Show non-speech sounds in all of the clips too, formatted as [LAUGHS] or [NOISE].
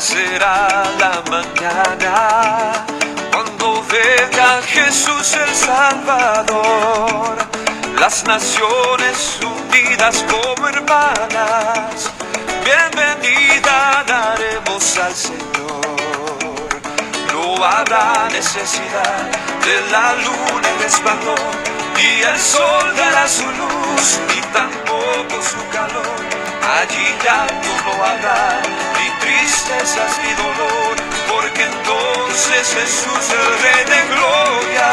será la mañana cuando venga Jesús el Salvador. Las naciones unidas como hermanas, bienvenida daremos al Señor. No habrá necesidad de la luna en resplandor, y el sol dará su luz, y tampoco su calor. Allí ya no habrá ni tristezas ni dolor, porque entonces Jesús, el Rey de Gloria,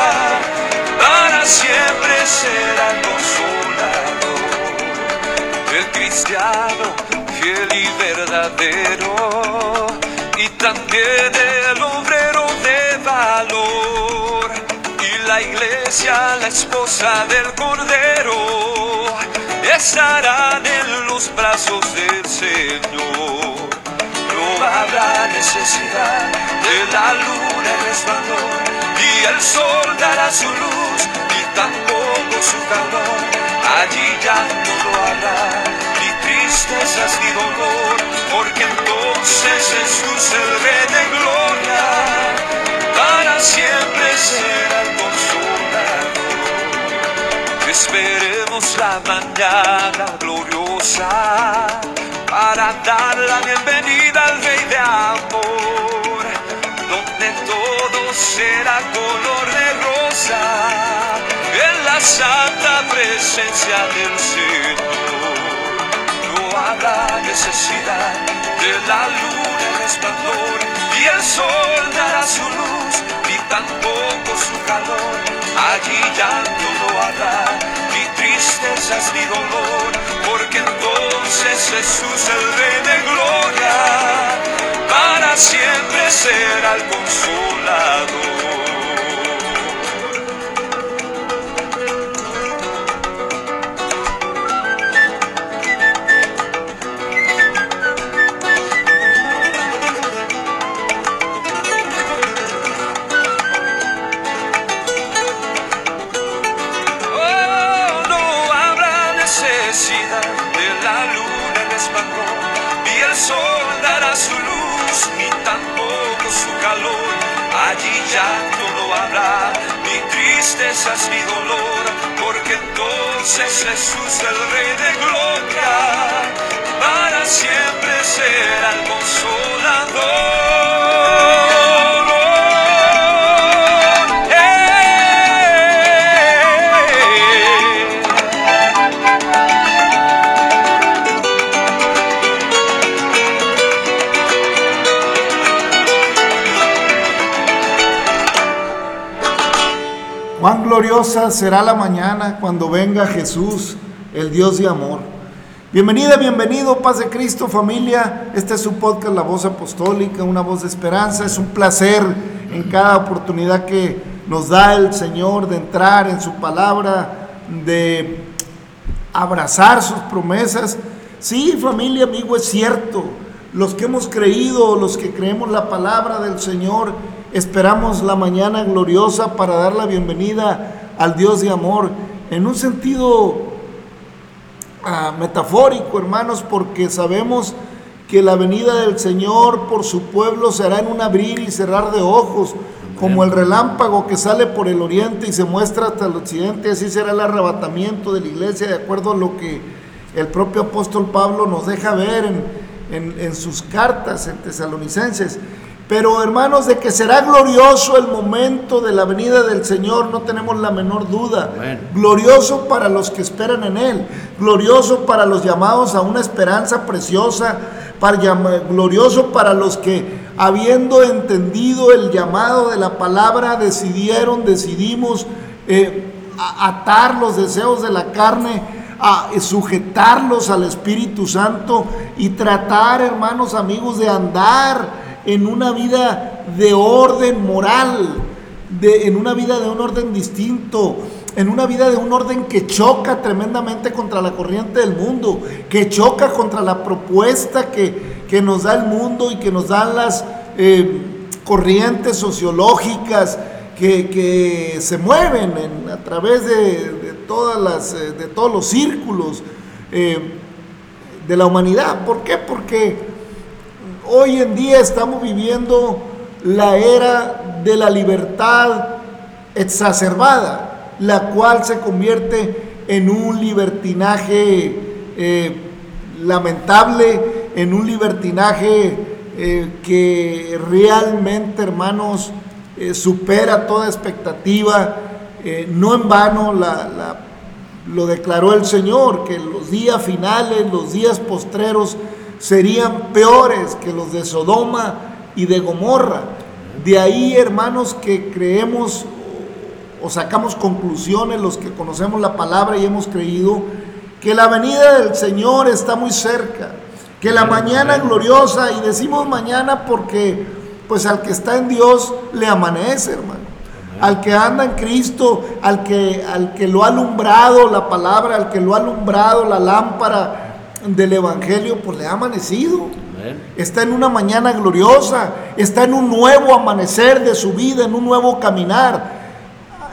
para siempre será el consolador. El cristiano fiel y verdadero, y también el obrero de valor, y la iglesia, la esposa del Cordero, estarán en los brazos del Señor. No habrá necesidad de la luna en resplandor, y el sol dará su luz, y tampoco su calor. Allí ya no lo habrá, ni tristezas ni dolor, porque entonces Jesús, el mañana gloriosa para dar la bienvenida al Rey de Amor, donde todo será color de rosa en la santa presencia del Señor. No habrá necesidad de la luna en resplandor y el sol dará su luz ni tampoco su calor. Allí ya no habrá ni tristezas ni dolor, porque entonces Jesús el Rey de Gloria para siempre será el consolador. No habrá ni tristezas ni dolor, porque entonces Jesús, el Rey de Gloria, gloriosa será la mañana cuando venga Jesús, el Dios de amor. Bienvenida, bienvenido, paz de Cristo, familia. Este es su podcast, La Voz Apostólica, una voz de esperanza. Es un placer en cada oportunidad que nos da el Señor de entrar en su palabra, de abrazar sus promesas. Sí, familia, amigo, es cierto. Los que hemos creído, los que creemos la palabra del Señor, esperamos la mañana gloriosa para dar la bienvenida al Dios de amor. En un sentido ah, metafórico, hermanos, porque sabemos que la venida del Señor por su pueblo será en un abrir y cerrar de ojos, como el relámpago que sale por el oriente y se muestra hasta el occidente, así será el arrebatamiento de la iglesia, de acuerdo a lo que el propio apóstol Pablo nos deja ver en, en- en sus cartas en tesalonicenses. Pero hermanos, de que será glorioso el momento de la venida del Señor, no tenemos la menor duda. Glorioso para los que esperan en Él, glorioso para los llamados a una esperanza preciosa, para glorioso para los que, habiendo entendido el llamado de la palabra, decidieron, decidimos eh, atar los deseos de la carne, a eh, sujetarlos al Espíritu Santo y tratar, hermanos amigos, de andar en una vida de orden moral, de, en una vida de un orden distinto, en una vida de un orden que choca tremendamente contra la corriente del mundo, que choca contra la propuesta que, que nos da el mundo y que nos dan las eh, corrientes sociológicas que, que se mueven en- a través de, de todas las, eh, de todos los círculos eh, de la humanidad. ¿Por qué? Porque hoy en día estamos viviendo la era de la libertad exacerbada, la cual se convierte en un libertinaje eh, lamentable, en un libertinaje eh, que realmente, hermanos, eh, supera toda expectativa. no en vano lo declaró el Señor, que los días finales, los días postreros, serían peores que los de Sodoma y de Gomorra. De ahí, hermanos, que creemos o sacamos conclusiones los que conocemos la palabra y hemos creído que la venida del Señor está muy cerca, que la mañana gloriosa, y decimos mañana porque pues al que está en Dios le amanece, hermano. Al que anda en Cristo, al que, al que lo ha alumbrado la palabra, al que lo ha alumbrado la lámpara del Evangelio, pues le ha amanecido. Está en una mañana gloriosa, está en un nuevo amanecer de su vida, en un nuevo caminar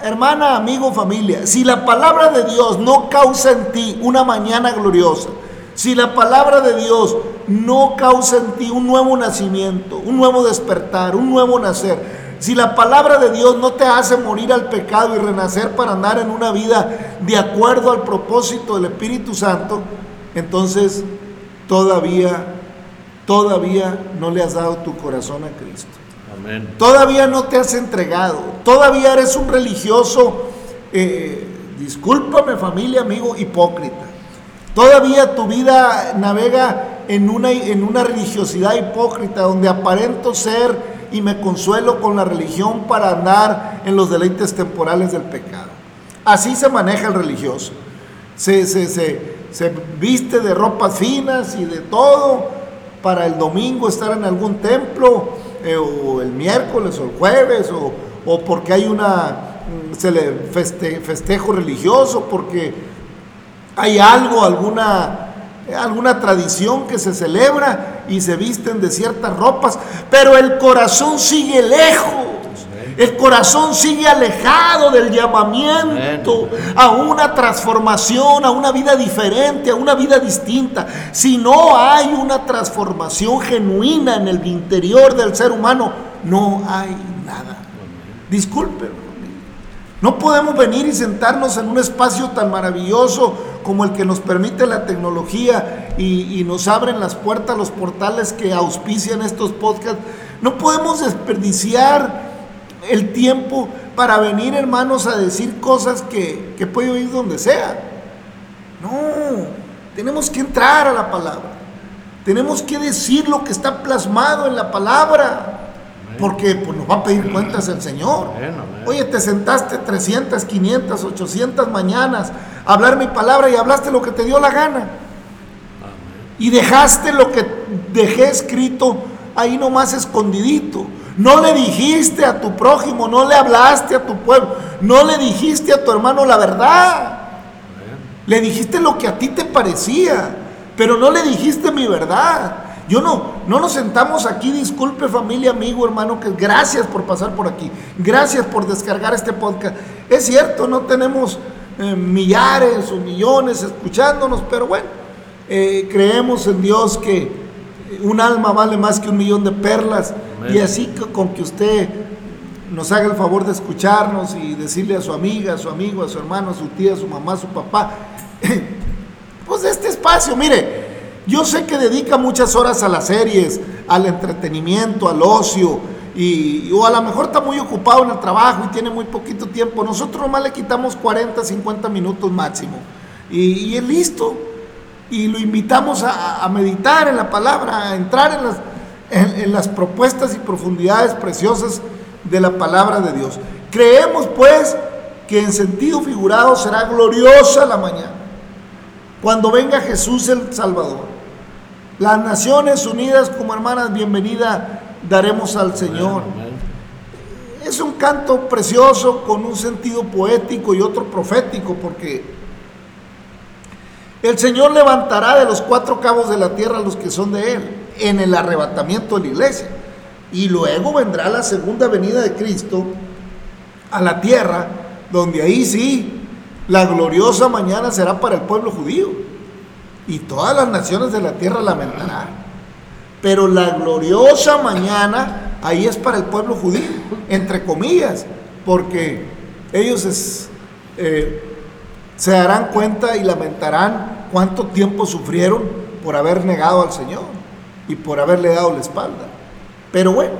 hermana, amigo, familia, si la palabra de Dios no causa en ti una mañana gloriosa, si la palabra de Dios no causa en ti un nuevo nacimiento, un nuevo despertar, un nuevo nacer, si la palabra de Dios no te hace morir al pecado y renacer para andar en una vida de acuerdo al propósito del Espíritu Santo, entonces todavía, todavía no le has dado tu corazón a Cristo. Todavía no te has entregado. Todavía eres un religioso, eh, discúlpame familia, amigo, hipócrita. Todavía tu vida navega en una, en una religiosidad hipócrita donde aparento ser y me consuelo con la religión para andar en los deleites temporales del pecado. Así se maneja el religioso. Se, se, se viste de ropas finas y de todo para el domingo estar en algún templo eh, o el miércoles o el jueves, o, porque hay una mm, se le festejo religioso, porque hay algo, alguna, alguna tradición que se celebra y se visten de ciertas ropas, pero el corazón sigue lejos. El corazón sigue alejado del llamamiento a una transformación, a una vida diferente, a una vida distinta. Si no hay una transformación genuina en el interior del ser humano, no hay nada. Disculpen. No podemos venir y sentarnos en un espacio tan maravilloso como el que nos permite la tecnología y, y, nos abren las puertas, los portales que auspician estos podcasts. No podemos desperdiciar el tiempo para venir, hermanos, a decir cosas que, que puede oír donde sea. No, tenemos que entrar a la palabra. Tenemos que decir lo que está plasmado en la palabra. Porque pues, nos va a pedir cuentas el Señor. Oye, te sentaste 300, 500, 800 mañanas a hablar mi palabra y hablaste lo que te dio la gana. Y dejaste lo que dejé escrito ahí nomás escondidito. No le dijiste a tu prójimo, no le hablaste a tu pueblo, no le dijiste a tu hermano la verdad. Le dijiste lo que a ti te parecía, pero no le dijiste mi verdad. Yo no, no nos sentamos aquí, disculpe familia, amigo, hermano, que gracias por pasar por aquí, gracias por descargar este podcast. Es cierto, no tenemos eh, millares o millones escuchándonos, pero bueno, eh, creemos en Dios que un alma vale más que un millón de perlas. Y así con que usted nos haga el favor de escucharnos y decirle a su amiga, a su amigo, a su hermano, a su tía, a su mamá, a su papá, [LAUGHS] pues este espacio, mire, yo sé que dedica muchas horas a las series, al entretenimiento, al ocio, y, o a lo mejor está muy ocupado en el trabajo y tiene muy poquito tiempo. Nosotros nomás le quitamos 40, 50 minutos máximo. Y, y es listo y lo invitamos a, meditar en la palabra, a entrar en las, en, las propuestas y profundidades preciosas de la palabra de Dios. Creemos pues que en sentido figurado será gloriosa la mañana, cuando venga Jesús el Salvador. Las Naciones Unidas como hermanas, bienvenida daremos al Señor. Es un canto precioso con un sentido poético y otro profético, porque el Señor levantará de los cuatro cabos de la tierra los que son de Él en el arrebatamiento de la iglesia. Y luego vendrá la segunda venida de Cristo a la tierra, donde ahí sí, la gloriosa mañana será para el pueblo judío. Y todas las naciones de la tierra lamentarán. Pero la gloriosa mañana, ahí es para el pueblo judío, entre comillas, porque ellos es, eh, se darán cuenta y lamentarán cuánto tiempo sufrieron por haber negado al Señor y por haberle dado la espalda. Pero bueno,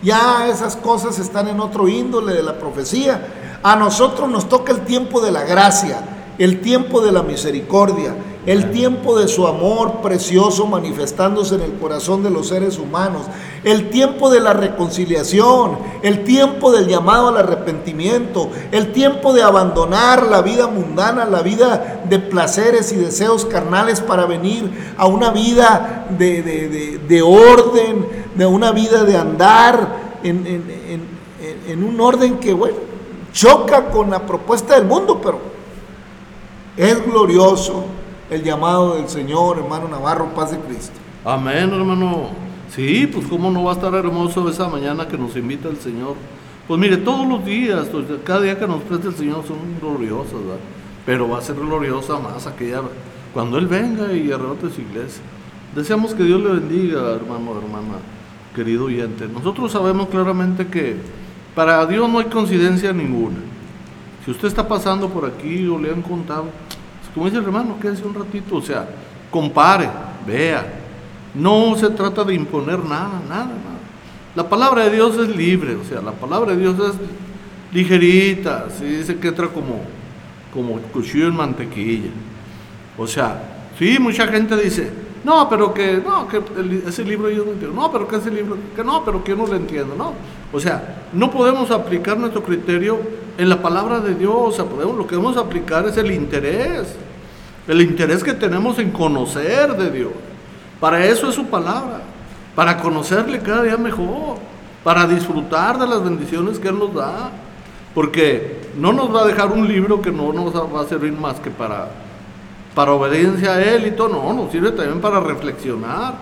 ya esas cosas están en otro índole de la profecía. A nosotros nos toca el tiempo de la gracia, el tiempo de la misericordia, el tiempo de su amor precioso manifestándose en el corazón de los seres humanos, el tiempo de la reconciliación, el tiempo del llamado al arrepentimiento, el tiempo de abandonar la vida mundana, la vida de placeres y deseos carnales para venir a una vida de, orden, de una vida de andar en, en un orden que, bueno, choca con la propuesta del mundo, pero es glorioso el llamado del Señor, hermano Navarro, paz de Cristo. Amén, hermano. Sí, pues cómo no va a estar hermoso esa mañana que nos invita el Señor. Pues mire, todos los días, pues, cada día que nos presta el Señor son gloriosos, ¿verdad? Pero va a ser gloriosa más aquella cuando Él venga y arrebate su iglesia. Deseamos que Dios le bendiga, hermano, hermana, querido oyente. Nosotros sabemos claramente que para Dios no hay coincidencia ninguna. Si usted está pasando por aquí o le han contado, como dice el hermano, quédese un ratito, o sea, compare, vea. No se trata de imponer nada, nada, nada. La palabra de Dios es libre, o sea, la palabra de Dios es ligerita, dice que entra como, como cuchillo en mantequilla. O sea, sí, mucha gente dice, no, pero que, no, que ese libro yo no entiendo, no, pero que ese libro, que no, pero que yo no lo entiendo, no. O sea, no podemos aplicar nuestro criterio en la palabra de Dios, o sea, podemos, lo que debemos aplicar es el interés. El interés que tenemos en conocer de Dios. Para eso es su palabra. Para conocerle cada día mejor. Para disfrutar de las bendiciones que Él nos da. Porque no nos va a dejar un libro que no nos va a servir más que para, para obediencia a Él y todo. No, nos sirve también para reflexionar.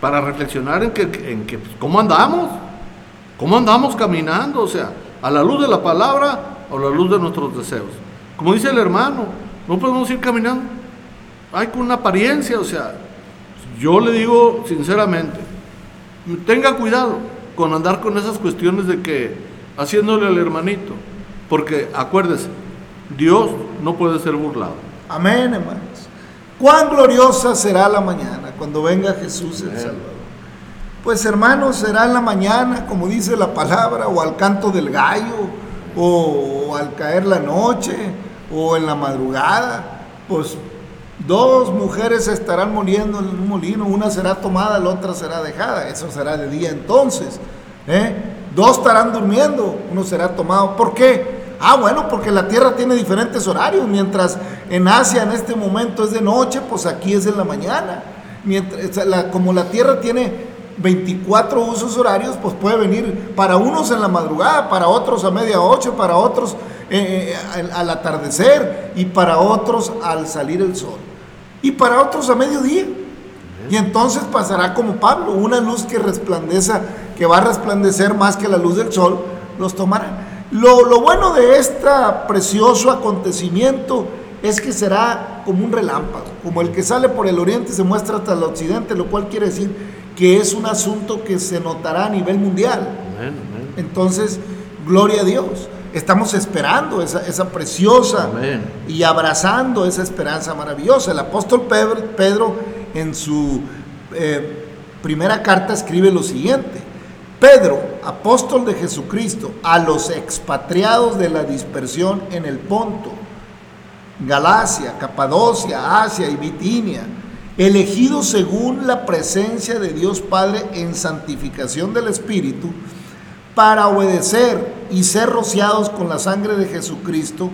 Para reflexionar en que, en que pues, cómo andamos. ¿Cómo andamos caminando? O sea, a la luz de la palabra o a la luz de nuestros deseos. Como dice el hermano, no podemos ir caminando. Hay con una apariencia, o sea, yo le digo sinceramente, tenga cuidado con andar con esas cuestiones de que haciéndole al hermanito, porque acuérdese, Dios no puede ser burlado. Amén, hermanos. Cuán gloriosa será la mañana cuando venga Jesús el Salvador. Pues hermanos, será en la mañana, como dice la palabra, o al canto del gallo, o, o al caer la noche, o en la madrugada, pues dos mujeres estarán muriendo en un molino, una será tomada, la otra será dejada, eso será de día entonces. ¿eh? Dos estarán durmiendo, uno será tomado. ¿Por qué? Ah, bueno, porque la tierra tiene diferentes horarios, mientras en Asia en este momento es de noche, pues aquí es en la mañana. Mientras, como la tierra tiene 24 usos horarios, pues puede venir para unos en la madrugada, para otros a media ocho, para otros eh, eh, al, atardecer y para otros al salir el sol. Y para otros a mediodía. Y entonces pasará como Pablo, una luz que resplandeza, que va a resplandecer más que la luz del sol, los tomará. Lo, lo bueno de este precioso acontecimiento es que será como un relámpago, como el que sale por el oriente se muestra hasta el occidente, lo cual quiere decir que es un asunto que se notará a nivel mundial. Entonces, gloria a Dios. Estamos esperando esa, preciosa y abrazando esa esperanza maravillosa. El apóstol Pedro, en su eh, primera carta escribe lo siguiente. Pedro, apóstol de Jesucristo, a los expatriados de la dispersión en el Ponto, Galacia, Capadocia, Asia y Bitinia, elegidos según la presencia de Dios Padre en santificación del Espíritu, para obedecer y ser rociados con la sangre de Jesucristo,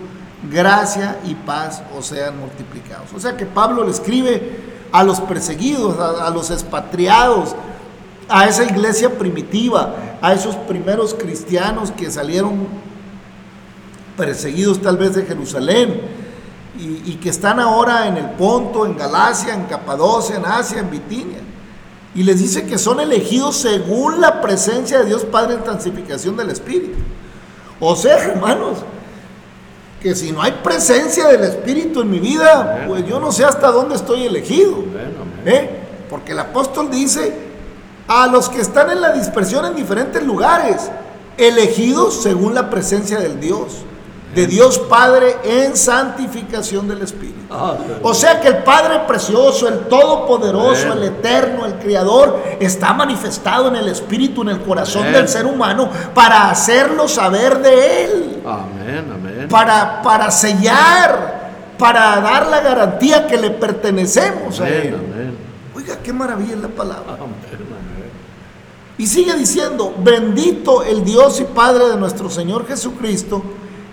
gracia y paz os sean multiplicados. O sea que Pablo le escribe a los perseguidos, a, los expatriados, a esa iglesia primitiva, a esos primeros cristianos que salieron perseguidos tal vez de Jerusalén y, y, que están ahora en el Ponto, en Galacia, en Capadocia, en Asia, en Bitinia. Y les dice que son elegidos según la presencia de Dios Padre en santificación del Espíritu. O sea, hermanos, que si no hay presencia del Espíritu en mi vida, pues yo no sé hasta dónde estoy elegido. ¿eh? Porque el apóstol dice a los que están en la dispersión en diferentes lugares, elegidos según la presencia del Dios, de Dios Padre en santificación del Espíritu. O sea que el Padre precioso, el Todopoderoso, el Eterno, el Creador, está manifestado en el Espíritu, en el corazón del ser humano, para hacerlo saber de Él, Amén, amén. para, para sellar, para dar la garantía que le pertenecemos a Él. amén. Oiga, qué maravilla es la palabra. Y sigue diciendo, bendito el Dios y Padre de nuestro Señor Jesucristo,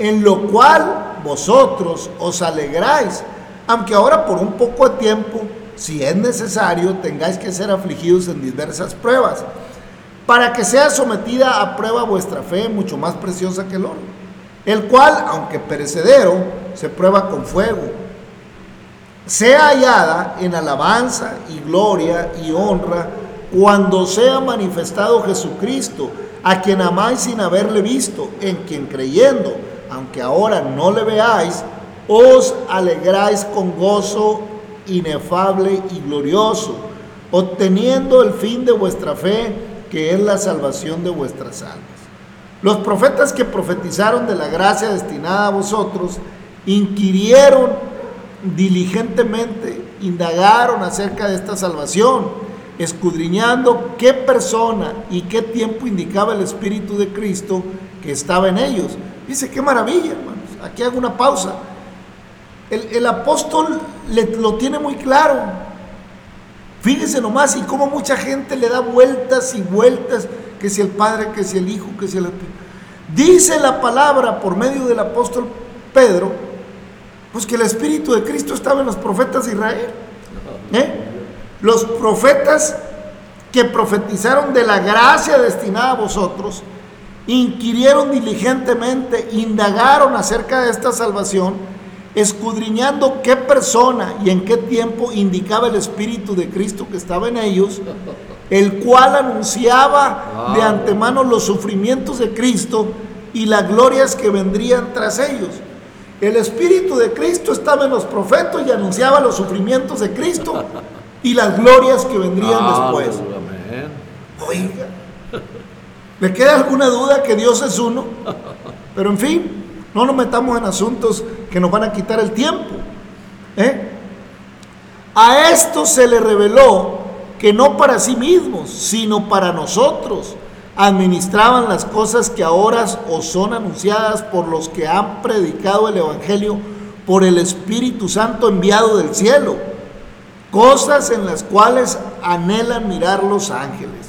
En lo cual vosotros os alegráis, aunque ahora por un poco de tiempo, si es necesario, tengáis que ser afligidos en diversas pruebas, para que sea sometida a prueba vuestra fe, mucho más preciosa que el oro, el cual, aunque perecedero, se prueba con fuego. Sea hallada en alabanza y gloria y honra cuando sea manifestado Jesucristo, a quien amáis sin haberle visto, en quien creyendo, aunque ahora no le veáis, os alegráis con gozo inefable y glorioso, obteniendo el fin de vuestra fe, que es la salvación de vuestras almas. Los profetas que profetizaron de la gracia destinada a vosotros, inquirieron diligentemente, indagaron acerca de esta salvación, escudriñando qué persona y qué tiempo indicaba el Espíritu de Cristo que estaba en ellos. Dice, qué maravilla, hermanos. Aquí hago una pausa. El, el apóstol le- lo tiene muy claro. Fíjese nomás y cómo mucha gente le da vueltas y vueltas, que si el Padre, que si el Hijo, que si el. Dice la palabra por medio del apóstol Pedro, pues que el Espíritu de Cristo estaba en los profetas de Israel. ¿eh? Los profetas que profetizaron de la gracia destinada a vosotros, inquirieron diligentemente, indagaron acerca de esta salvación, escudriñando qué persona y en qué tiempo indicaba el Espíritu de Cristo que estaba en ellos, el cual anunciaba de antemano los sufrimientos de Cristo y las glorias que vendrían tras ellos. El Espíritu de Cristo estaba en los profetas y anunciaba los sufrimientos de Cristo y las glorias que vendrían después. Amén. Oiga, ¿le queda alguna duda que Dios es uno? Pero en fin, no nos metamos en asuntos que nos van a quitar el tiempo. ¿eh? A esto se le reveló que no para sí mismos, sino para nosotros administraban las cosas que ahora os son anunciadas por los que han predicado el Evangelio por el Espíritu Santo enviado del cielo cosas en las cuales anhelan mirar los ángeles.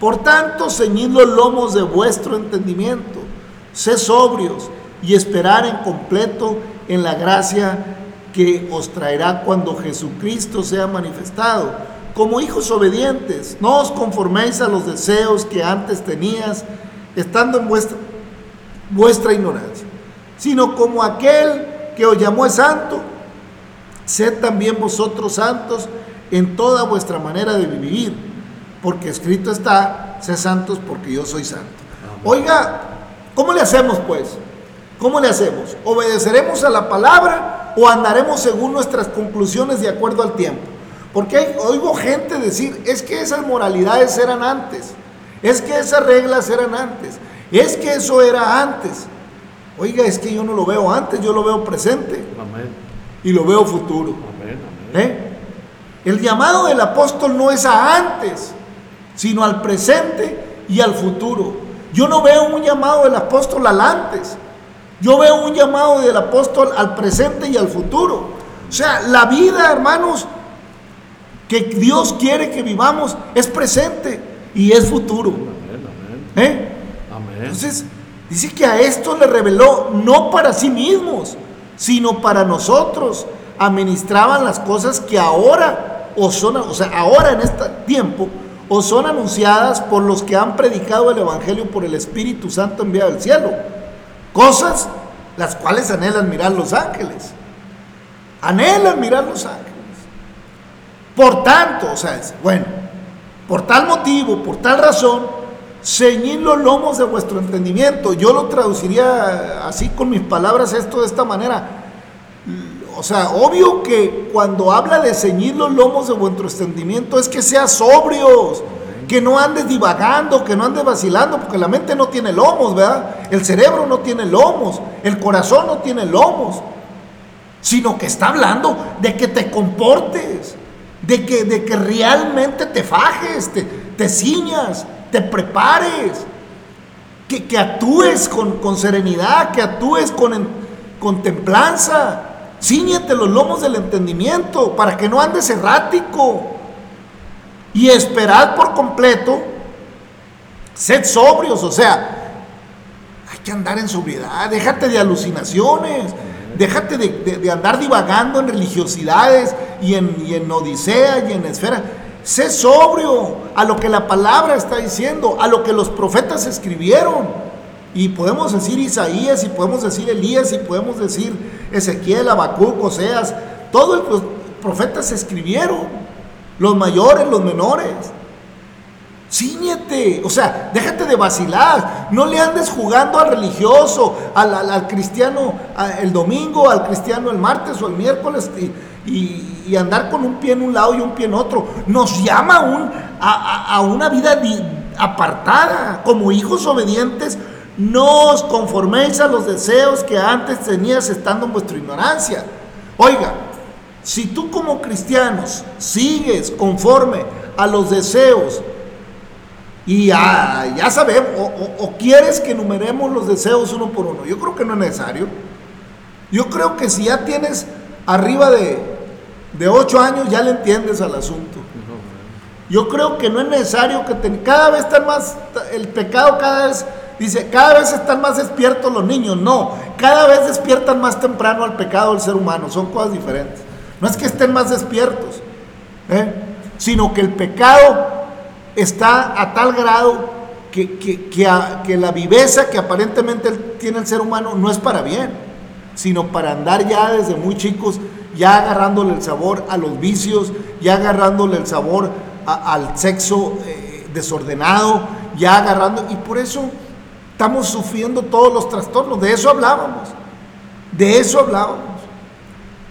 Por tanto, ceñid los lomos de vuestro entendimiento, sed sobrios y esperar en completo en la gracia que os traerá cuando Jesucristo sea manifestado. Como hijos obedientes, no os conforméis a los deseos que antes tenías, estando en vuestra, ignorancia, sino como aquel que os llamó santo, Sed también vosotros santos en toda vuestra manera de vivir, porque escrito está, sed santos porque yo soy santo. Oiga, ¿cómo le hacemos pues? ¿Cómo le hacemos? ¿Obedeceremos a la palabra o andaremos según nuestras conclusiones de acuerdo al tiempo? Porque hay- oigo gente decir, es que esas moralidades eran antes, es que esas reglas eran antes, es que eso era antes. Oiga, es que yo no lo veo antes, yo lo veo presente Amén. y lo veo futuro. Amén. ¿eh? El llamado del apóstol no es a antes, sino al presente y al futuro. Yo no veo un llamado del apóstol al antes, yo veo un llamado del apóstol al presente y al futuro. O sea, la vida, hermanos, que Dios quiere que vivamos es presente y es futuro. Amén. Amén. ¿eh? Amén. Entonces, dice que a esto le reveló no para sí mismos, sino para nosotros. Administraban las cosas que ahora, o son, o sea, ahora en este tiempo, o son anunciadas por los que han predicado el Evangelio por el Espíritu Santo enviado del cielo. Cosas las cuales anhelan mirar los ángeles. Anhelan mirar los ángeles. Por tanto, o sea, es- bueno, por tal motivo, por tal razón, ceñid los lomos de vuestro entendimiento. Yo lo traduciría así con mis palabras esto de esta manera. O sea, obvio que cuando habla de ceñir los lomos de vuestro entendimiento es que seas sobrios, que no andes divagando, que no andes vacilando, porque la mente no tiene lomos, ¿verdad? El cerebro no tiene lomos, el corazón no tiene lomos, sino que está hablando de que te comportes, de que, de que realmente te fajes, te, ciñas, te prepares, que, que actúes con, con serenidad, que actúes con, con templanza. Cíñete los lomos del entendimiento para que no andes errático. Y esperad por completo, sed sobrios, o sea, hay que andar en sobriedad, déjate de alucinaciones, déjate de, de- andar divagando en religiosidades y en, y en odisea y en esfera. Sé sobrio a lo que la palabra está diciendo, a lo que los profetas escribieron. Y podemos decir Isaías, y podemos decir Elías, y podemos decir Ezequiel, Habacuc, Oseas. Todos los profetas escribieron, los mayores, los menores. Cíñete, o sea, déjate de vacilar, no le andes jugando al religioso, al, al- cristiano el domingo, al cristiano el martes o el miércoles y, andar con un pie en un lado y un pie en otro. Nos llama a, a- a- una vida apartada, como hijos obedientes, no os conforméis a los deseos que antes tenías estando en vuestra ignorancia. Oiga, si tú como cristianos sigues conforme a los deseos y ya, ya sabemos, o, quieres que enumeremos los deseos uno por uno. Yo creo que no es necesario. Yo creo que si ya tienes arriba de, de 8 años, ya le entiendes al asunto. Yo creo que no es necesario que cada vez están más, el pecado cada vez, dice, cada vez están más despiertos los niños. No, cada vez despiertan más temprano al pecado el ser humano. Son cosas diferentes. No es que estén más despiertos, ¿eh? sino que el pecado está a tal grado que, que- que que la viveza que aparentemente tiene el ser humano no es para bien, sino para andar ya desde muy chicos, ya agarrándole el sabor a los vicios, ya agarrándole el sabor al sexo eh, desordenado, ya agarrando, y por eso estamos sufriendo todos los trastornos, de eso hablábamos, de eso hablábamos.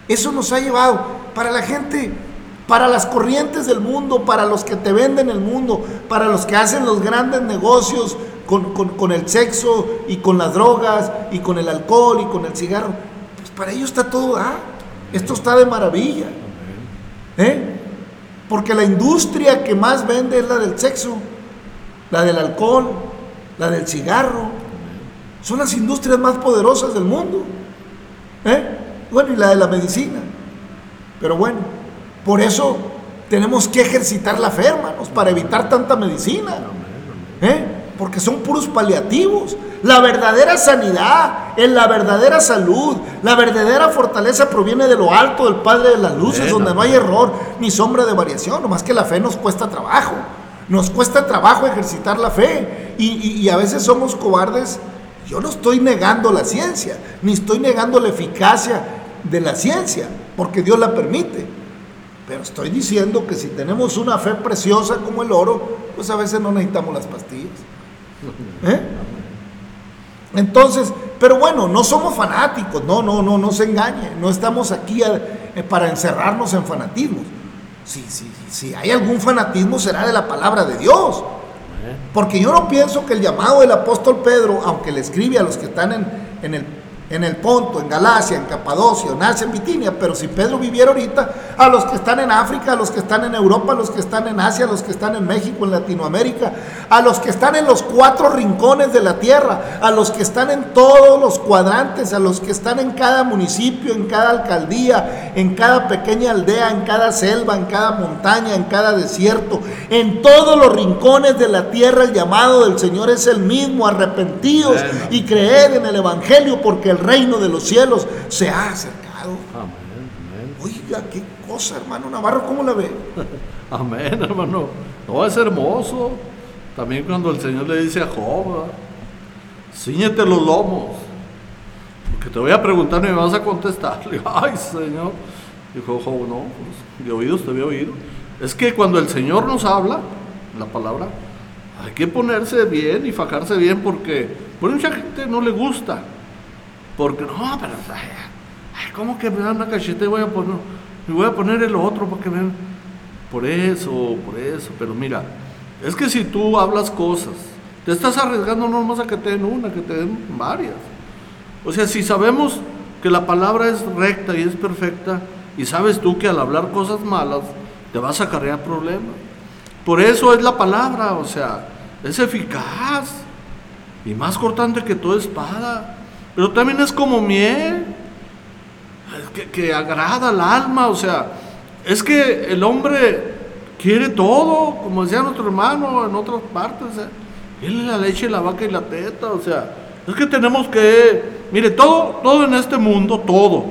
Eso nos ha llevado para la gente, para las corrientes del mundo, para los que te venden el mundo, para los que hacen los grandes negocios con, con- con el sexo y con las drogas y con el alcohol y con el cigarro. Pues para ellos está todo da. Esto está de maravilla. ¿Eh? Porque la industria que más vende es la del sexo, la del alcohol, la del cigarro. Son las industrias más poderosas del mundo. ¿Eh? Bueno, y la de la medicina. Pero bueno, por eso tenemos que ejercitar la fe, hermanos, para evitar tanta medicina. ¿Eh? Porque son puros paliativos. La verdadera sanidad, en la verdadera salud, la verdadera fortaleza proviene de lo alto del Padre de las Luces, donde no hay error ni sombra de variación. Nomás que la fe nos cuesta trabajo. Nos cuesta trabajo ejercitar la fe. Y, a veces somos cobardes. Yo no estoy negando la ciencia, ni estoy negando la eficacia de la ciencia, porque Dios la permite. Pero estoy diciendo que si tenemos una fe preciosa como el oro, pues a veces no necesitamos las pastillas. ¿Eh? Entonces, pero bueno, no somos fanáticos, no, no, no, no se engañe, no estamos aquí eh, para encerrarnos en fanatismos. Si, si, si hay algún fanatismo será de la palabra de Dios. Porque yo no pienso que el llamado del apóstol Pedro, aunque le escribe a los que están en, en el, en el Ponto, en Galacia, en Capadocia, en Asia, en Bitinia, pero si Pedro viviera ahorita, a los que están en África, a los que están en Europa, a los que están en Asia, a los que están en México, en Latinoamérica, a los que están en los cuatro rincones de la tierra, a los que están en todos los cuadrantes, a los que están en cada municipio, en cada alcaldía, en cada pequeña aldea, en cada selva, en cada montaña, en cada desierto, en todos los rincones de la tierra, el llamado del Señor es el mismo, arrepentidos y creed en el Evangelio, porque el reino de los cielos se ha acercado. Amén, amén. Oiga, qué cosa, hermano Navarro, ¿cómo la ve? [LAUGHS] Amén, hermano. No, es hermoso. También cuando el Señor le dice a Job, ciñete los lomos, porque te voy a preguntar y me vas a contestar. [LAUGHS] Le digo, ay, Señor. Dijo Job, no, pues, de oídos te había oído. Es que cuando el Señor nos habla, la palabra, hay que ponerse bien y fajarse bien porque por mucha gente no le gusta. Porque no, pero ay, ¿cómo que me dan una cacheta y voy a poner, me voy a poner el otro para que vean? Por eso, por eso. Pero mira, es que si tú hablas cosas, te estás arriesgando no más a que te den una, que te den varias. O sea, si sabemos que la palabra es recta y es perfecta, y sabes tú que al hablar cosas malas te vas a acarrear problemas. Por eso es la palabra, o sea, es eficaz y más cortante que toda espada. Pero también es como miel, que, que agrada al alma, o sea, es que el hombre quiere todo, como decía nuestro hermano en otras partes. ¿eh? Él la leche, la vaca y la teta, o sea, es que tenemos que, mire, todo, todo en este mundo, todo,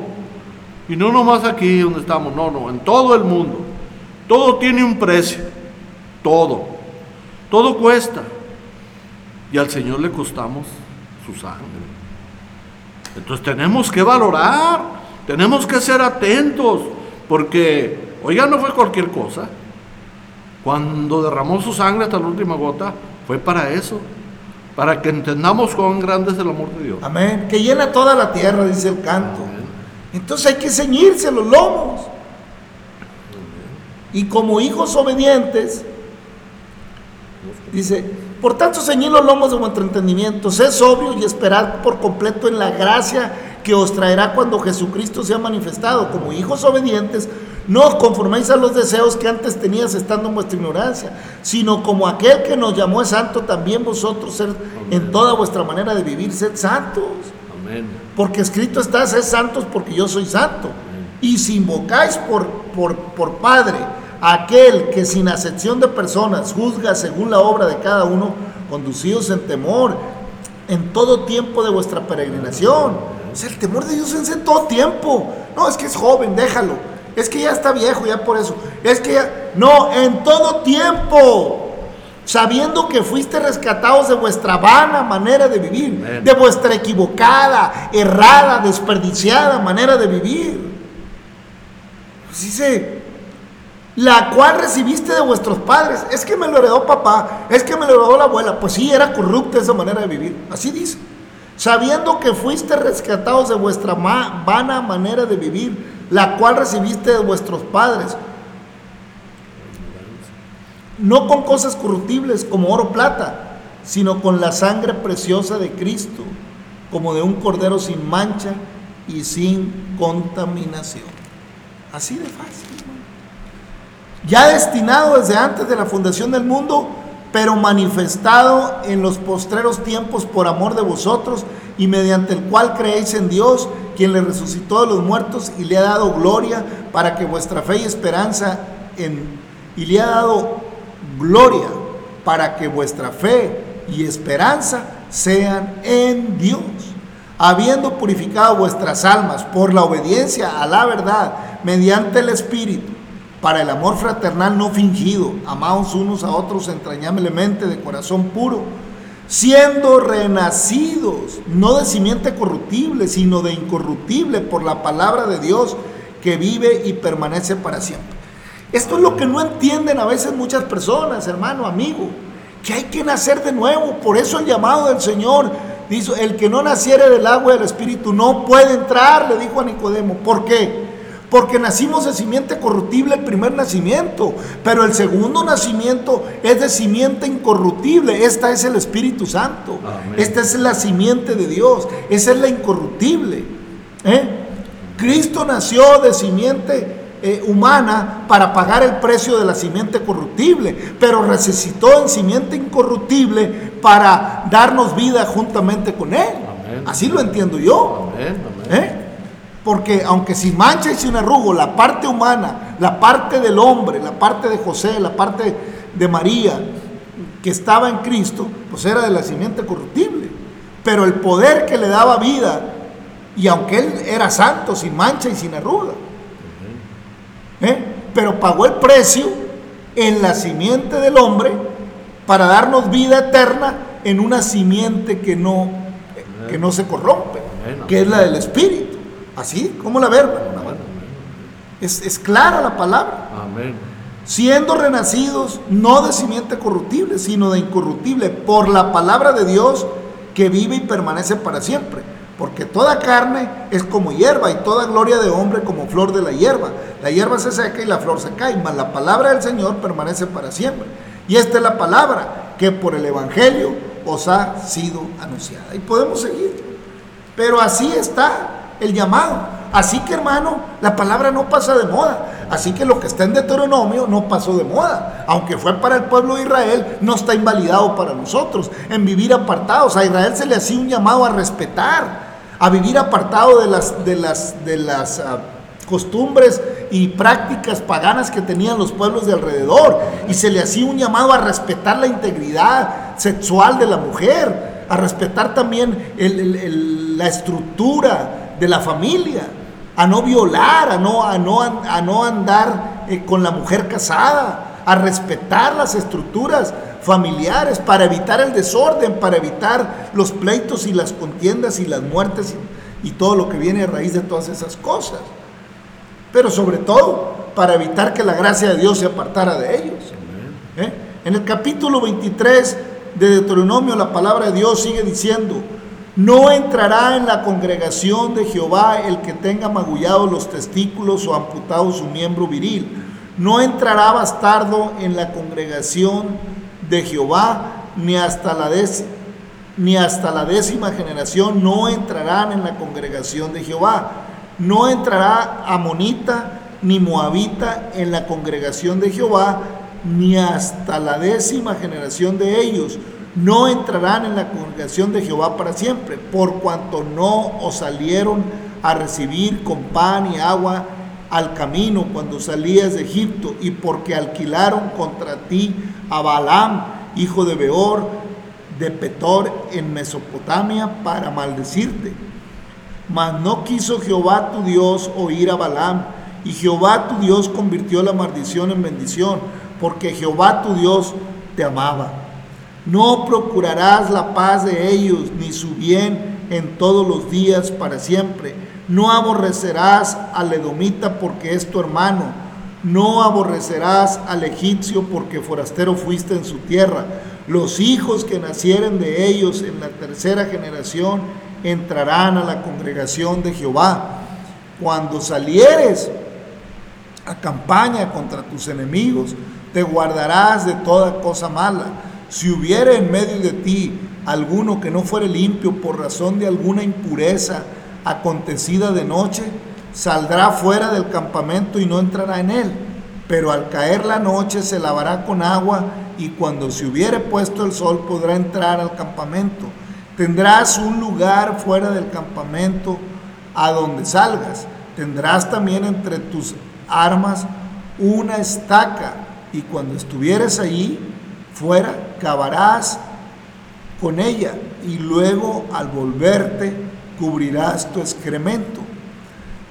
y no nomás aquí donde estamos, no, no, en todo el mundo, todo tiene un precio, todo, todo cuesta, y al Señor le costamos su sangre. Entonces tenemos que valorar, tenemos que ser atentos, porque, oiga, no fue cualquier cosa. Cuando derramó su sangre hasta la última gota, fue para eso, para que entendamos cuán grande es el amor de Dios. Amén. Que llena toda la tierra, dice el canto. Entonces hay que ceñirse los lomos. Y como hijos obedientes, dice, por tanto ceñid los lomos de vuestro entendimiento, sed sobrio y esperad por completo en la gracia que os traerá cuando Jesucristo sea manifestado. Como hijos obedientes, no os conforméis a los deseos que antes tenías estando en vuestra ignorancia, sino como aquel que nos llamó es santo, también vosotros sed en toda vuestra manera de vivir, sed santos. Amén. Porque escrito está, sed santos porque yo soy santo. Y si invocáis por, por, por Padre aquel que sin acepción de personas juzga según la obra de cada uno, conducidos en temor en todo tiempo de vuestra peregrinación. O sea, el temor de Dios es en todo tiempo. No, es que es joven, déjalo. Es que ya está viejo, ya por eso. Es que ya... No, en todo tiempo. Sabiendo que fuiste rescatados de vuestra vana manera de vivir, de vuestra equivocada, errada, desperdiciada manera de vivir. Pues dice, la cual recibiste de vuestros padres. Es que me lo heredó papá, es que me lo heredó la abuela. Pues sí, era corrupta esa manera de vivir. Así dice. Sabiendo que fuiste rescatados de vuestra vana manera de vivir, la cual recibiste de vuestros padres. No con cosas corruptibles como oro o plata, sino con la sangre preciosa de Cristo, como de un cordero sin mancha y sin contaminación. Así de fácil. Ya destinado desde antes de la fundación del mundo, pero manifestado en los postreros tiempos por amor de vosotros y mediante el cual creéis en Dios, quien le resucitó de los muertos y le ha dado gloria para que vuestra fe y esperanza en y le ha dado gloria para que vuestra fe y esperanza sean en Dios, habiendo purificado vuestras almas por la obediencia a la verdad mediante el Espíritu para el amor fraternal no fingido, amados unos a otros entrañablemente de corazón puro, siendo renacidos, no de simiente corruptible, sino de incorruptible por la palabra de Dios que vive y permanece para siempre. Esto es lo que no entienden a veces muchas personas, hermano, amigo, que hay que nacer de nuevo. Por eso el llamado del Señor dice, el que no naciere del agua y del Espíritu no puede entrar, le dijo a Nicodemo. ¿Por qué? Porque nacimos de simiente corruptible el primer nacimiento, pero el segundo nacimiento es de simiente incorruptible. Esta es el Espíritu Santo. Amén. Esta es la simiente de Dios. Esa es la incorruptible. ¿Eh? Cristo nació de simiente eh, humana para pagar el precio de la simiente corruptible, pero resucitó en simiente incorruptible para darnos vida juntamente con Él. Amén. Así lo entiendo yo. Amén. ¿Eh? Porque aunque sin mancha y sin arrugo, la parte humana, la parte del hombre, la parte de José, la parte de María, que estaba en Cristo, pues era de la simiente corruptible. Pero el poder que le daba vida, y aunque él era santo, sin mancha y sin arruga, ¿eh? pero pagó el precio en la simiente del hombre para darnos vida eterna en una simiente que no, que no se corrompe, que es la del Espíritu. Así, ¿cómo la verba? Es, es clara la palabra. Amén. Siendo renacidos no de simiente corruptible, sino de incorruptible, por la palabra de Dios que vive y permanece para siempre. Porque toda carne es como hierba y toda gloria de hombre como flor de la hierba. La hierba se seca y la flor se cae, mas la palabra del Señor permanece para siempre. Y esta es la palabra que por el Evangelio os ha sido anunciada. Y podemos seguir. Pero así está el llamado. Así que hermano, la palabra no pasa de moda. Así que lo que está en Deuteronomio no pasó de moda. Aunque fue para el pueblo de Israel, no está invalidado para nosotros. En vivir apartados, a Israel se le hacía un llamado a respetar, a vivir apartado de las, de las, de las uh, costumbres y prácticas paganas que tenían los pueblos de alrededor. Y se le hacía un llamado a respetar la integridad sexual de la mujer, a respetar también la estructura de la familia, a no violar, a no, a no, a no andar eh, con la mujer casada, a respetar las estructuras familiares para evitar el desorden, para evitar los pleitos y las contiendas y las muertes y, y todo lo que viene a raíz de todas esas cosas. Pero sobre todo para evitar que la gracia de Dios se apartara de ellos. ¿Eh? En el capítulo 23 de Deuteronomio la palabra de Dios sigue diciendo, no entrará en la congregación de Jehová el que tenga magullados los testículos o amputado su miembro viril. No entrará bastardo en la congregación de Jehová, ni hasta la décima, ni hasta la décima generación no entrarán en la congregación de Jehová. No entrará amonita ni moabita en la congregación de Jehová, ni hasta la décima generación de ellos no entrarán en la congregación de Jehová para siempre, por cuanto no os salieron a recibir con pan y agua al camino cuando salías de Egipto, y porque alquilaron contra ti a Balaam, hijo de Beor, de Petor en Mesopotamia, para maldecirte. Mas no quiso Jehová tu Dios oír a Balaam, y Jehová tu Dios convirtió la maldición en bendición, porque Jehová tu Dios te amaba. No procurarás la paz de ellos, ni su bien en todos los días para siempre. No aborrecerás al edomita porque es tu hermano. No aborrecerás al egipcio porque forastero fuiste en su tierra. Los hijos que nacieren de ellos en la tercera generación entrarán a la congregación de Jehová. Cuando salieres a campaña contra tus enemigos, te guardarás de toda cosa mala si hubiera en medio de ti alguno que no fuere limpio por razón de alguna impureza acontecida de noche, saldrá fuera del campamento y no entrará en él. Pero al caer la noche se lavará con agua y cuando se hubiere puesto el sol podrá entrar al campamento. Tendrás un lugar fuera del campamento a donde salgas. Tendrás también entre tus armas una estaca y cuando estuvieres allí fuera, cavarás con ella y luego al volverte cubrirás tu excremento.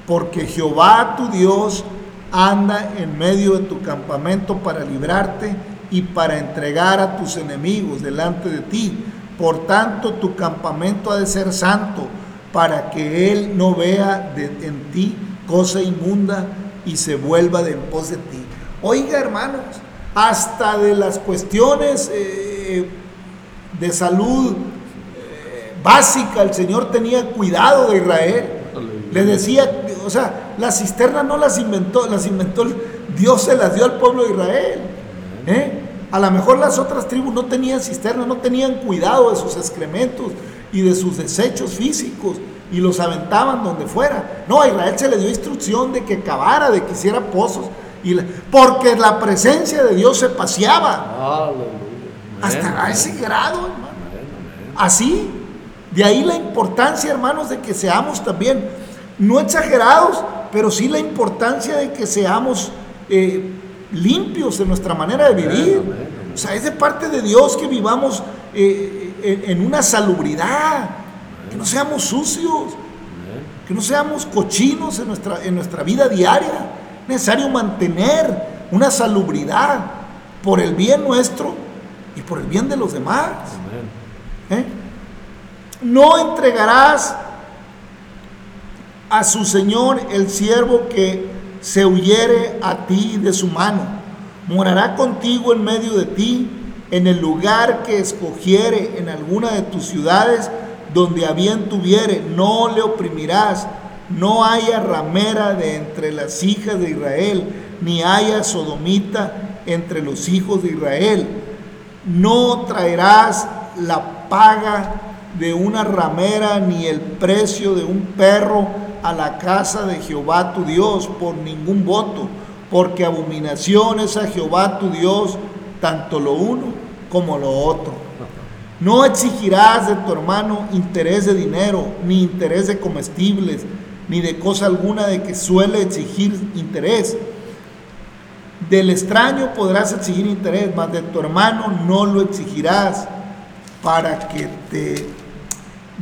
Porque Jehová tu Dios anda en medio de tu campamento para librarte y para entregar a tus enemigos delante de ti. Por tanto, tu campamento ha de ser santo para que Él no vea en ti cosa inmunda y se vuelva de en pos de ti. Oiga, hermanos, hasta de las cuestiones eh, de salud eh, básica, el Señor tenía cuidado de Israel. Le decía, o sea, las cisternas no las inventó, las inventó Dios se las dio al pueblo de Israel. ¿eh? A lo mejor las otras tribus no tenían cisternas, no tenían cuidado de sus excrementos y de sus desechos físicos y los aventaban donde fuera. No, a Israel se le dio instrucción de que cavara, de que hiciera pozos porque la presencia de Dios se paseaba. Hasta a ese grado, hermano. Así, de ahí la importancia, hermanos, de que seamos también, no exagerados, pero sí la importancia de que seamos eh, limpios en nuestra manera de vivir. O sea, es de parte de Dios que vivamos eh, en, en, una salubridad, que no seamos sucios, que no seamos cochinos en nuestra, en nuestra vida diaria necesario mantener una salubridad por el bien nuestro y por el bien de los demás. ¿eh? No entregarás a su Señor el siervo que se huyere a ti de su mano. Morará contigo en medio de ti, en el lugar que escogiere en alguna de tus ciudades, donde a bien tuviere, no le oprimirás. No haya ramera de entre las hijas de Israel, ni haya sodomita entre los hijos de Israel. No traerás la paga de una ramera ni el precio de un perro a la casa de Jehová tu Dios por ningún voto, porque abominación es a Jehová tu Dios tanto lo uno como lo otro. No exigirás de tu hermano interés de dinero, ni interés de comestibles, ni de cosa alguna de que suele exigir interés. Del extraño podrás exigir interés, mas de tu hermano no lo exigirás, para que te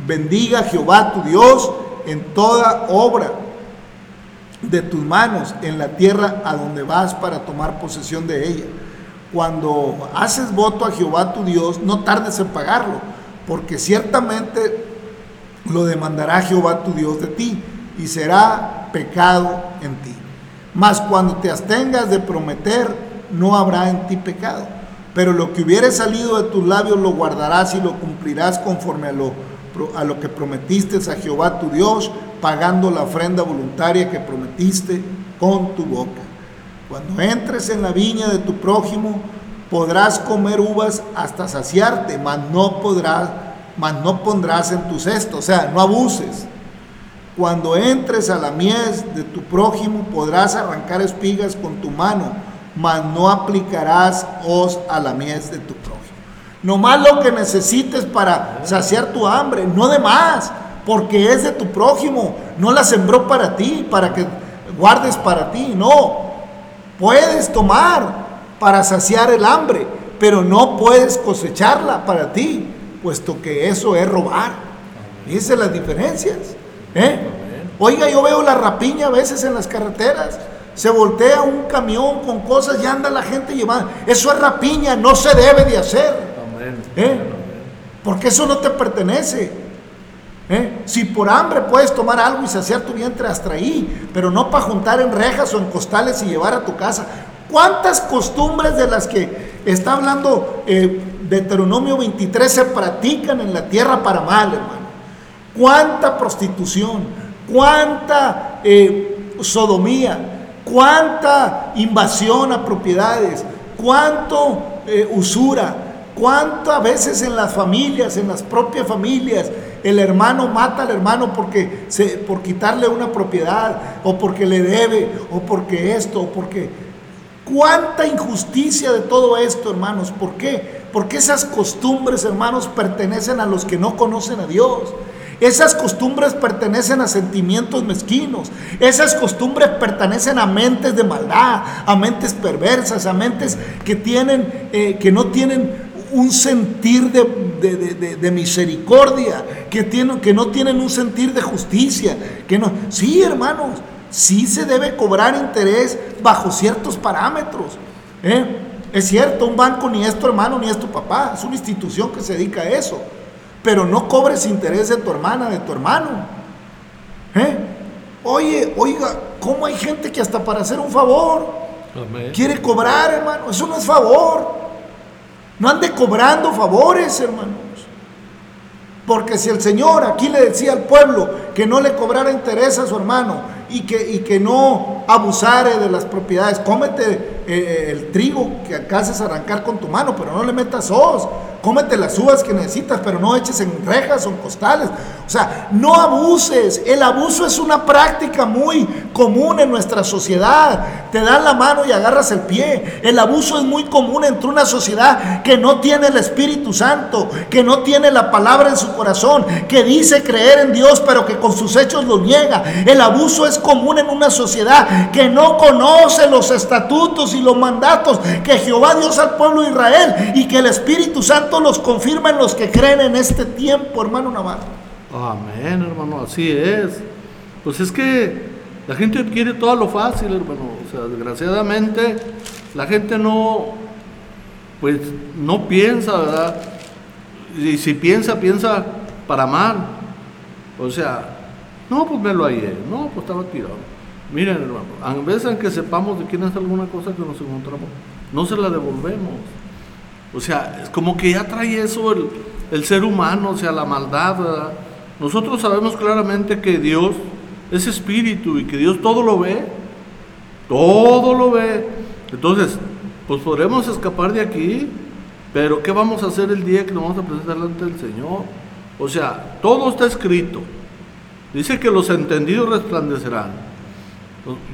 bendiga Jehová tu Dios en toda obra de tus manos en la tierra a donde vas para tomar posesión de ella. Cuando haces voto a Jehová tu Dios, no tardes en pagarlo, porque ciertamente lo demandará Jehová tu Dios de ti y será pecado en ti. Mas cuando te abstengas de prometer, no habrá en ti pecado. Pero lo que hubiere salido de tus labios lo guardarás y lo cumplirás conforme a lo, a lo que prometiste a Jehová tu Dios, pagando la ofrenda voluntaria que prometiste con tu boca. Cuando entres en la viña de tu prójimo, podrás comer uvas hasta saciarte, mas no podrás, mas no pondrás en tu cesto, o sea, no abuses. Cuando entres a la mies de tu prójimo, podrás arrancar espigas con tu mano, mas no aplicarás hoz a la mies de tu prójimo. Nomás lo que necesites para saciar tu hambre, no de más, porque es de tu prójimo, no la sembró para ti, para que guardes para ti, no. Puedes tomar para saciar el hambre, pero no puedes cosecharla para ti, puesto que eso es robar. Dice las diferencias. ¿Eh? Oiga, yo veo la rapiña a veces en las carreteras. Se voltea un camión con cosas y anda la gente llevando. Eso es rapiña, no se debe de hacer. ¿eh? Porque eso no te pertenece. ¿eh? Si por hambre puedes tomar algo y saciar tu vientre hasta ahí, pero no para juntar en rejas o en costales y llevar a tu casa. ¿Cuántas costumbres de las que está hablando eh, Deuteronomio 23 se practican en la tierra para mal, hermano? ¿Cuánta prostitución? ¿Cuánta eh, sodomía? ¿Cuánta invasión a propiedades? ¿Cuánto eh, usura? ¿Cuántas veces en las familias, en las propias familias, el hermano mata al hermano porque se, por quitarle una propiedad, o porque le debe, o porque esto, o porque... ¿Cuánta injusticia de todo esto, hermanos? ¿Por qué? Porque esas costumbres, hermanos, pertenecen a los que no conocen a Dios. Esas costumbres pertenecen a sentimientos mezquinos. Esas costumbres pertenecen a mentes de maldad, a mentes perversas, a mentes que tienen, eh, que no tienen un sentir de, misericordia, que, tienen, que no tienen un sentir de justicia. Que no. Sí, hermanos, sí se debe cobrar interés bajo ciertos parámetros. ¿eh? Es cierto, un banco ni es tu hermano ni es tu papá, es una institución que se dedica a eso. Pero no cobres interés de tu hermana, de tu hermano. ¿eh? Oye, oiga, ¿cómo hay gente que hasta para hacer un favor Amén. quiere cobrar, hermano? Eso no es favor. No ande cobrando favores, hermanos. Porque si el Señor aquí le decía al pueblo que no le cobrara interés a su hermano y que, y que no abusare de las propiedades, cómete eh, el trigo que alcances a arrancar con tu mano, pero no le metas hoz. Cómete las uvas que necesitas, pero no eches en rejas o en costales. O sea, no abuses. El abuso es una práctica muy común en nuestra sociedad. Te dan la mano y agarras el pie. El abuso es muy común entre una sociedad que no tiene el Espíritu Santo, que no tiene la palabra en su corazón, que dice creer en Dios, pero que con sus hechos lo niega. El abuso es común en una sociedad que no conoce los estatutos y los mandatos que Jehová dio al pueblo de Israel y que el Espíritu Santo los confirma en los que creen en este tiempo, hermano Navarro. Amén, hermano, así es. Pues es que La gente quiere todo lo fácil, hermano. O sea, desgraciadamente la gente no, pues no piensa, ¿verdad? Y si piensa, piensa para mal. O sea, no, pues me lo hallé, no, pues estaba tirado. Miren, hermano, a veces en que sepamos de quién es alguna cosa que nos encontramos, no se la devolvemos. O sea, es como que ya trae eso el, el ser humano, o sea, la maldad, ¿verdad? Nosotros sabemos claramente que Dios es espíritu y que Dios todo lo ve, todo lo ve. Entonces, pues podremos escapar de aquí, pero ¿qué vamos a hacer el día que nos vamos a presentar delante del Señor? O sea, todo está escrito. Dice que los entendidos resplandecerán.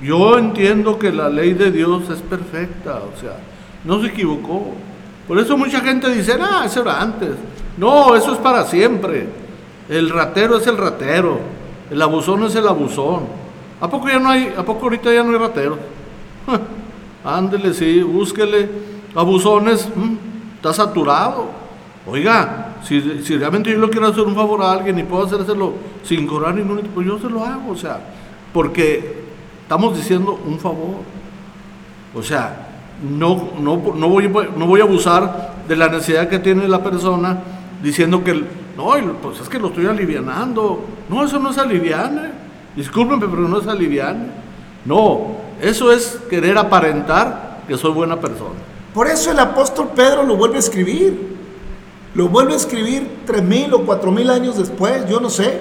Yo entiendo que la ley de Dios es perfecta, o sea, no se equivocó. Por eso mucha gente dice, ah, eso era antes. No, eso es para siempre. El ratero es el ratero. El abusón es el abusón. ¿A poco ya no hay, a poco ahorita ya no hay ratero? [LAUGHS] Ándele, sí, búsquele. Abusones, mm, está saturado. Oiga, si, si, realmente yo le quiero hacer un favor a alguien y puedo hacérselo sin cobrar ningún, pues yo se lo hago, o sea, porque estamos diciendo un favor. O sea, no, no, no, voy, no voy a abusar de la necesidad que tiene la persona diciendo que, no, pues es que lo estoy alivianando. No, eso no es aliviane. Discúlpenme, pero no es aliviane. No, eso es querer aparentar que soy buena persona. Por eso el apóstol Pedro lo vuelve a escribir. Lo vuelve a escribir tres mil o cuatro mil años después, yo no sé.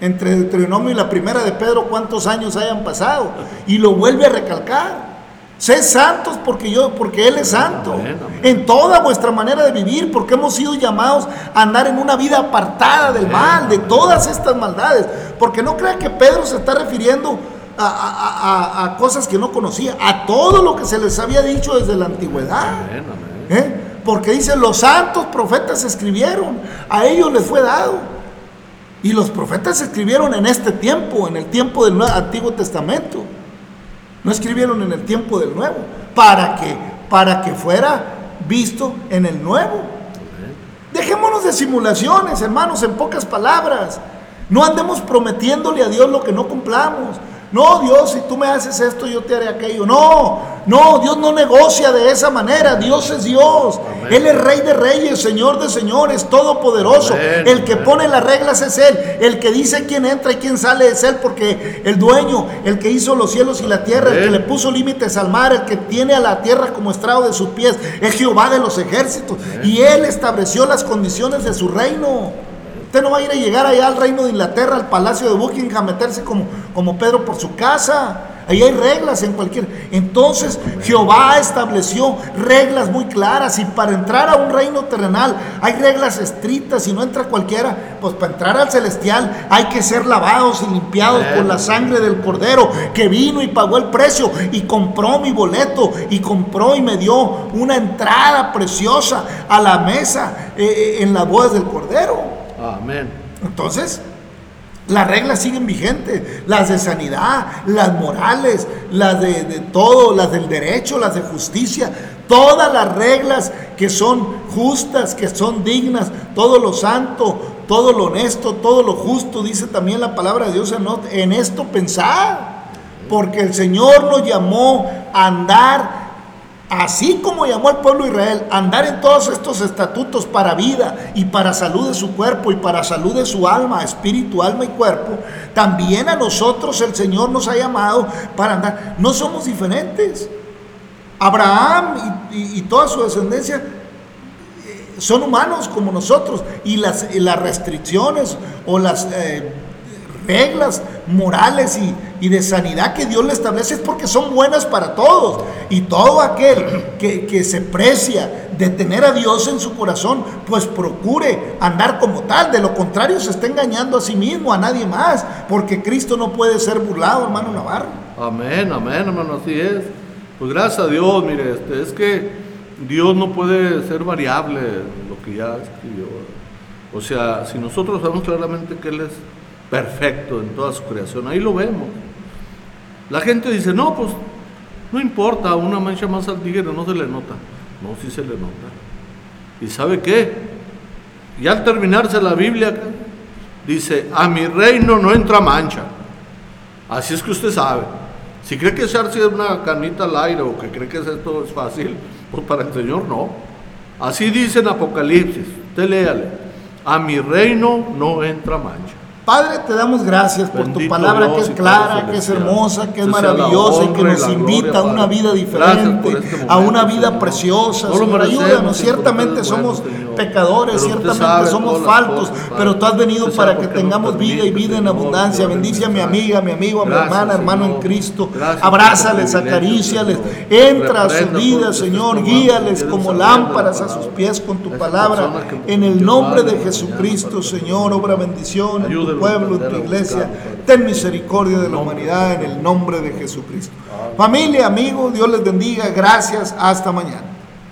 Entre el Deuteronomio y la primera de Pedro, cuántos años hayan pasado. Y lo vuelve a recalcar. Sed santos porque yo, porque Él es santo. En toda vuestra manera de vivir, porque hemos sido llamados a andar en una vida apartada del mal, de todas estas maldades. Porque no crea que Pedro se está refiriendo a, a, a, a, cosas que no conocía, a todo lo que se les había dicho desde la antigüedad. ¿Eh? Porque dice, los santos profetas escribieron, a ellos les fue dado. Y los profetas escribieron en este tiempo, en el tiempo del Antiguo Testamento. No escribieron en el tiempo del nuevo, para que, para que fuera visto en el nuevo. Dejémonos de simulaciones, hermanos, en pocas palabras. No andemos prometiéndole a Dios lo que no cumplamos. No, Dios, si tú me haces esto, yo te haré aquello. No, no, Dios no negocia de esa manera. Dios es Dios. Amén. Él es Rey de Reyes, Señor de Señores, Todopoderoso. Amén. El que pone las reglas es Él. El que dice quién entra y quién sale es Él, porque el dueño, el que hizo los cielos y la tierra, Amén. el que le puso límites al mar, el que tiene a la tierra como estrado de sus pies, es Jehová de los ejércitos. Y Él estableció las condiciones de su reino. Usted no va a ir a llegar allá al reino de Inglaterra, al palacio de Buckingham, a meterse como, como Pedro por su casa. Ahí hay reglas en cualquier. Entonces Jehová estableció reglas muy claras y para entrar a un reino terrenal hay reglas estrictas y no entra cualquiera. Pues para entrar al celestial hay que ser lavados y limpiados por la sangre del cordero que vino y pagó el precio y compró mi boleto y compró y me dio una entrada preciosa a la mesa eh, en las bodas del cordero. Amén. Entonces, las reglas siguen vigentes, las de sanidad, las morales, las de, todo, las del derecho, las de justicia, todas las reglas que son justas, que son dignas, todo lo santo, todo lo honesto, todo lo justo, dice también la palabra de Dios en esto pensar, porque el Señor nos llamó a andar Así como llamó al pueblo de Israel a andar en todos estos estatutos para vida y para salud de su cuerpo y para salud de su alma, espíritu, alma y cuerpo, también a nosotros el Señor nos ha llamado para andar. No somos diferentes. Abraham y, toda su descendencia eh, son humanos como nosotros y las, las restricciones o las eh, reglas morales y, y, de sanidad que Dios le establece es porque son buenas para todos. Y todo aquel que, que, se precia de tener a Dios en su corazón, pues procure andar como tal. De lo contrario, se está engañando a sí mismo, a nadie más, porque Cristo no puede ser burlado, hermano Navarro. Amén, amén, hermano, así es. Pues gracias a Dios, mire, este, es que Dios no puede ser variable, lo que ya escribió. O sea, si nosotros sabemos claramente que Él es perfecto en toda su creación. Ahí lo vemos. La gente dice, no, pues no importa, una mancha más al no se le nota. No, sí se le nota. ¿Y sabe qué? Y al terminarse la Biblia, dice, a mi reino no entra mancha. Así es que usted sabe. Si cree que echarse una canita al aire o que cree que esto es fácil, pues para el Señor no. Así dice en Apocalipsis, usted léale, a mi reino no entra mancha. Padre, te damos gracias por tu palabra que es clara, que es hermosa, que es maravillosa y que nos invita a una vida diferente, este a una vida preciosa. No Señor, ayúdanos. Ciertamente somos bueno, pecadores, ciertamente somos faltos, cosas, pero tú has venido para que tengamos vida y vida en abundancia. Bendice a mi amiga, a mi amigo, a mi Gracias, hermana, hermano en. Cristo. Gracias Abrázales, este acaríciales, entra a sus vidas, Señor, guíales como lámparas a sus pies con tu palabra. En el nombre de Jesucristo, Señor, obra bendición en tu pueblo, en tu iglesia. Ten misericordia de la humanidad en el nombre de Jesucristo. Familia, amigos, Dios les bendiga. Gracias. Hasta mañana.